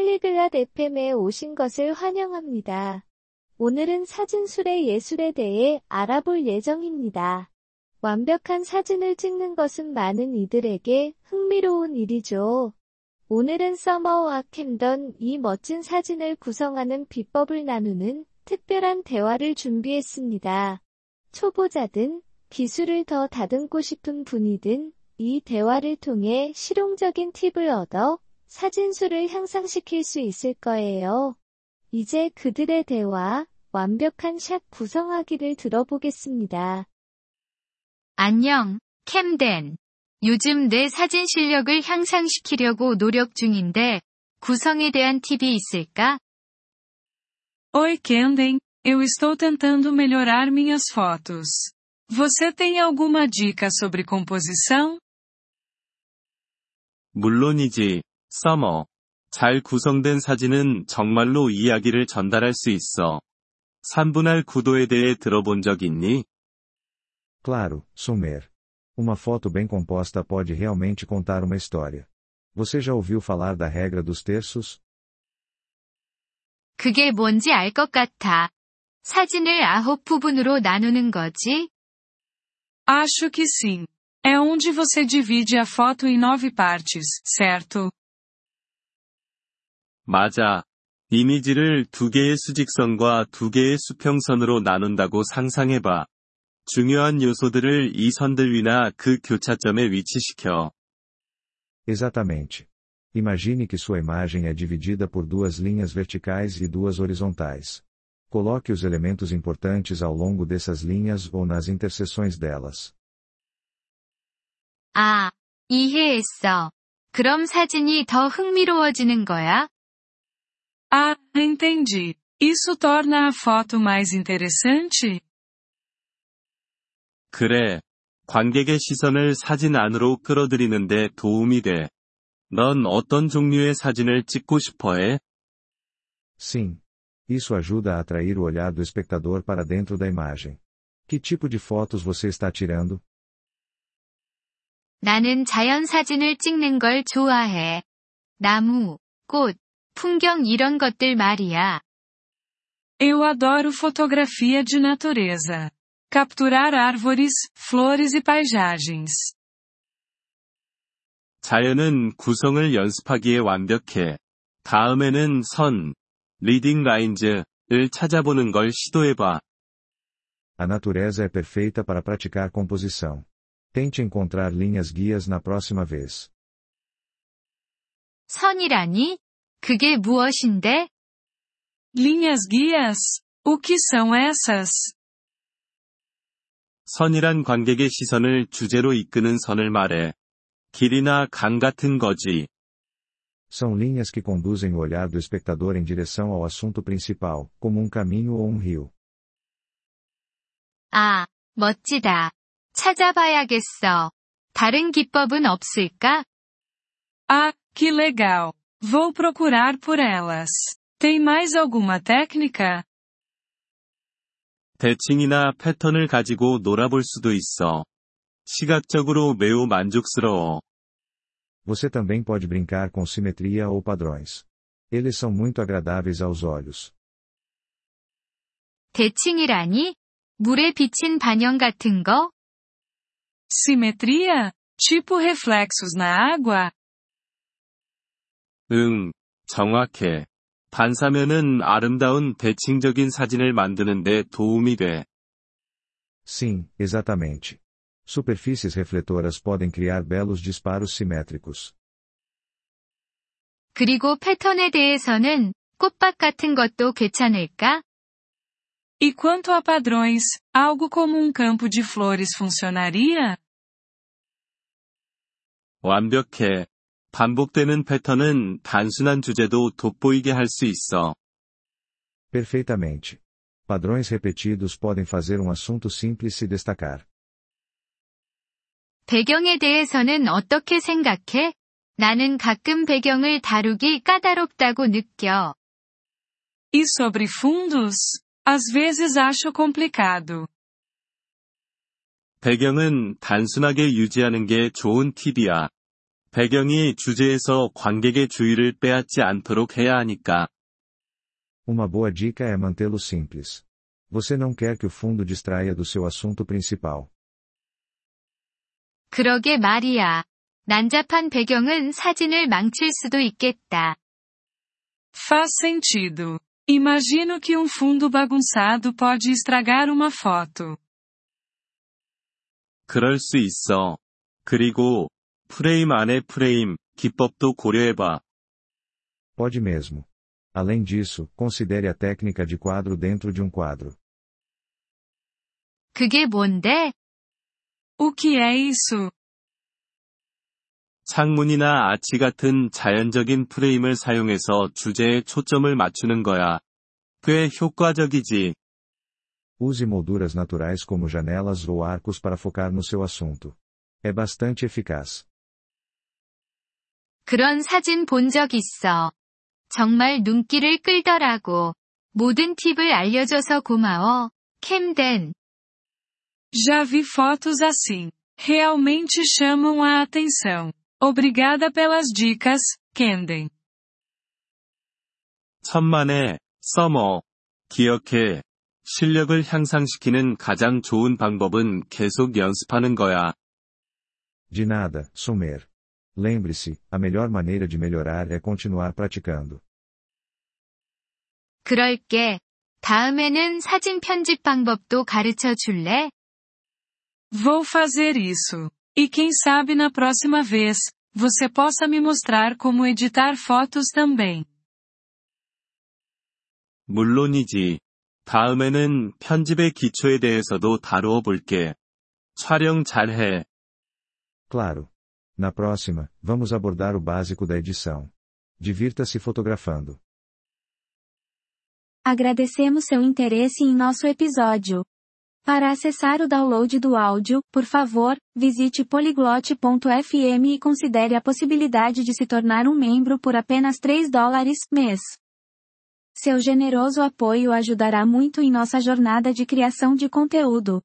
팔리글랏 FM에 오신 것을 환영합니다. 오늘은 사진술의 예술에 대해 알아볼 예정입니다. 완벽한 사진을 찍는 것은 많은 이들에게 흥미로운 일이죠. 오늘은 서머와 캠던 이 멋진 사진을 구성하는 비법을 나누는 특별한 대화를 준비했습니다. 초보자든 기술을 더 다듬고 싶은 분이든 이 대화를 통해 실용적인 팁을 얻어 사진수를 향상시킬 수 있을 거예요. 이제 그들의 대화, 완벽한 샷 구성하기를 들어보겠습니다. 안녕, 캠덴. 요즘 내 사진 실력을 향상시키려고 노력 중인데, 구성에 대한 팁이 있을까? Oi Camden, eu estou tentando melhorar minhas fotos. Você tem alguma dica sobre composição? 물론이지, 서머. 잘 구성된 사진은 정말로 이야기를 전달할 수 있어. 3분할 구도에 대해 들어본 적 있니? Claro, Sumer. Uma foto bem composta pode realmente contar uma história. Você já ouviu falar da regra dos terços? 그게 뭔지 알 것 같아. 사진을 아홉 부분으로 나누는 거지? Acho que sim. É onde você divide a foto em nove partes, certo? 맞아. 이미지를 두 개의 수직선과 두 개의 수평선으로 나눈다고 상상해봐. 중요한 요소들을 이 선들 위나 그 교차점에 위치시켜. Exatamente. Imagine que sua imagem é dividida por duas linhas verticais e duas horizontais. Coloque os elementos importantes ao longo dessas linhas ou nas interseções delas. 아, 이해했어. 그럼 사진이 더 흥미로워지는 거야? Ah, entendi. Isso torna a foto mais interessante? 그래. 관객의 시선을 사진 안으로 끌어들이는데 도움이 돼. 넌 어떤 종류의 사진을 찍고 싶어 해? Sim. Isso ajuda a atrair o olhar do espectador para dentro da imagem. Que tipo de fotos você está tirando? 나는 자연 사진을 찍는 걸 좋아해. 나무, 꽃, 풍경 이런 것들 말이야. Eu adoro fotografia de natureza. Capturar árvores, flores e paisagens. 자연은 구성을 연습하기에 완벽해. 다음에는 선, 리딩 라인즈를 찾아보는 걸 시도해봐. A natureza é perfeita para praticar composição. Tente encontrar linhas guias na próxima vez. 선이라니? 그게 무엇인데? Linhas guias? O que são essas? 선이란 관객의 시선을 주제로 이끄는 선을 말해. 길이나 강 같은 거지. São linhas que conduzem o olhar do espectador em direção ao assunto principal, como um caminho ou um rio. 아, 멋지다. 찾아봐야겠어. 다른 기법은 없을까? Ah, que legal. Vou procurar por elas. Tem mais alguma técnica? 대칭이나 패턴을 가지고 놀아볼 수도 있어. 시각적으로 매우 만족스러워. Você também pode brincar com simetria ou padrões. Eles são muito agradáveis aos olhos. 대칭이라니? 물에 비친 반영 같은 거? Simetria? Tipo reflexos na água? 응, 정확해. 반사면은 아름다운 대칭적인 사진을 만드는 데 도움이 돼. Sim, exatamente. Superfícies refletoras podem criar belos disparos simétricos. 그리고 패턴에 대해서는 꽃밭 같은 것도 괜찮을까? E quanto a padrões, algo como um campo de flores funcionaria? 완벽해. 반복되는 패턴은 단순한 주제도 돋보이게 할 수 있어. Perfeitamente. Padrões repetidos podem fazer um assunto simples se destacar. 배경에 대해서는 어떻게 생각해? 나는 가끔 배경을 다루기 까다롭다고 느껴. E sobre fundos? Às vezes acho complicado. 배경은 단순하게 유지하는 게 좋은 팁이야. 배경이 주제에서 관객의 주의를 빼앗지 않도록 해야 하니까. Uma boa dica é mantê-lo simples. Você não quer que o fundo distraia do seu assunto principal. 그러게 말이야. 난잡한 배경은 사진을 망칠 수도 있겠다. Faz sentido. Imagino que um fundo bagunçado pode estragar uma foto. 그럴 수 있어. 그리고 프레임 안에 프레임 기법도 고려해봐. Pode mesmo. Além disso, considere a técnica de quadro dentro de um quadro. 그게 뭔데? O que é isso? 창문이나 아치 같은 자연적인 프레임을 사용해서 주제에 초점을 맞추는 거야. 꽤 효과적이지. Use molduras naturais como janelas ou arcos para focar no seu assunto. É bastante eficaz. 그런 사진 본 적 있어. 정말 눈길을 끌더라고. 모든 팁을 알려줘서 고마워, 캠덴. Já vi fotos assim. Realmente chamam a atenção. Obrigada pelas dicas, Kenden. 천만에, 서머. 기억해. 실력을 향상시키는 가장 좋은 방법은 계속 연습하는 거야. De nada, Sumer. Lembre-se, a melhor maneira de melhorar é continuar praticando. 그럴게. 다음에는 사진 편집 방법도 가르쳐 줄래? Vou fazer isso. E quem sabe na próxima vez, você possa me mostrar como editar fotos também. 물론이지. 다음에는 편집의 기초에 대해서도 다루어 볼게. 촬영 잘해. Claro. Na próxima, vamos abordar o básico da edição. Divirta-se fotografando. Agradecemos seu interesse em nosso episódio. Para acessar o download do áudio, por favor, visite poliglote.fm e considere a possibilidade de se tornar um membro por apenas 3 dólares mês. Seu generoso apoio ajudará muito em nossa jornada de criação de conteúdo.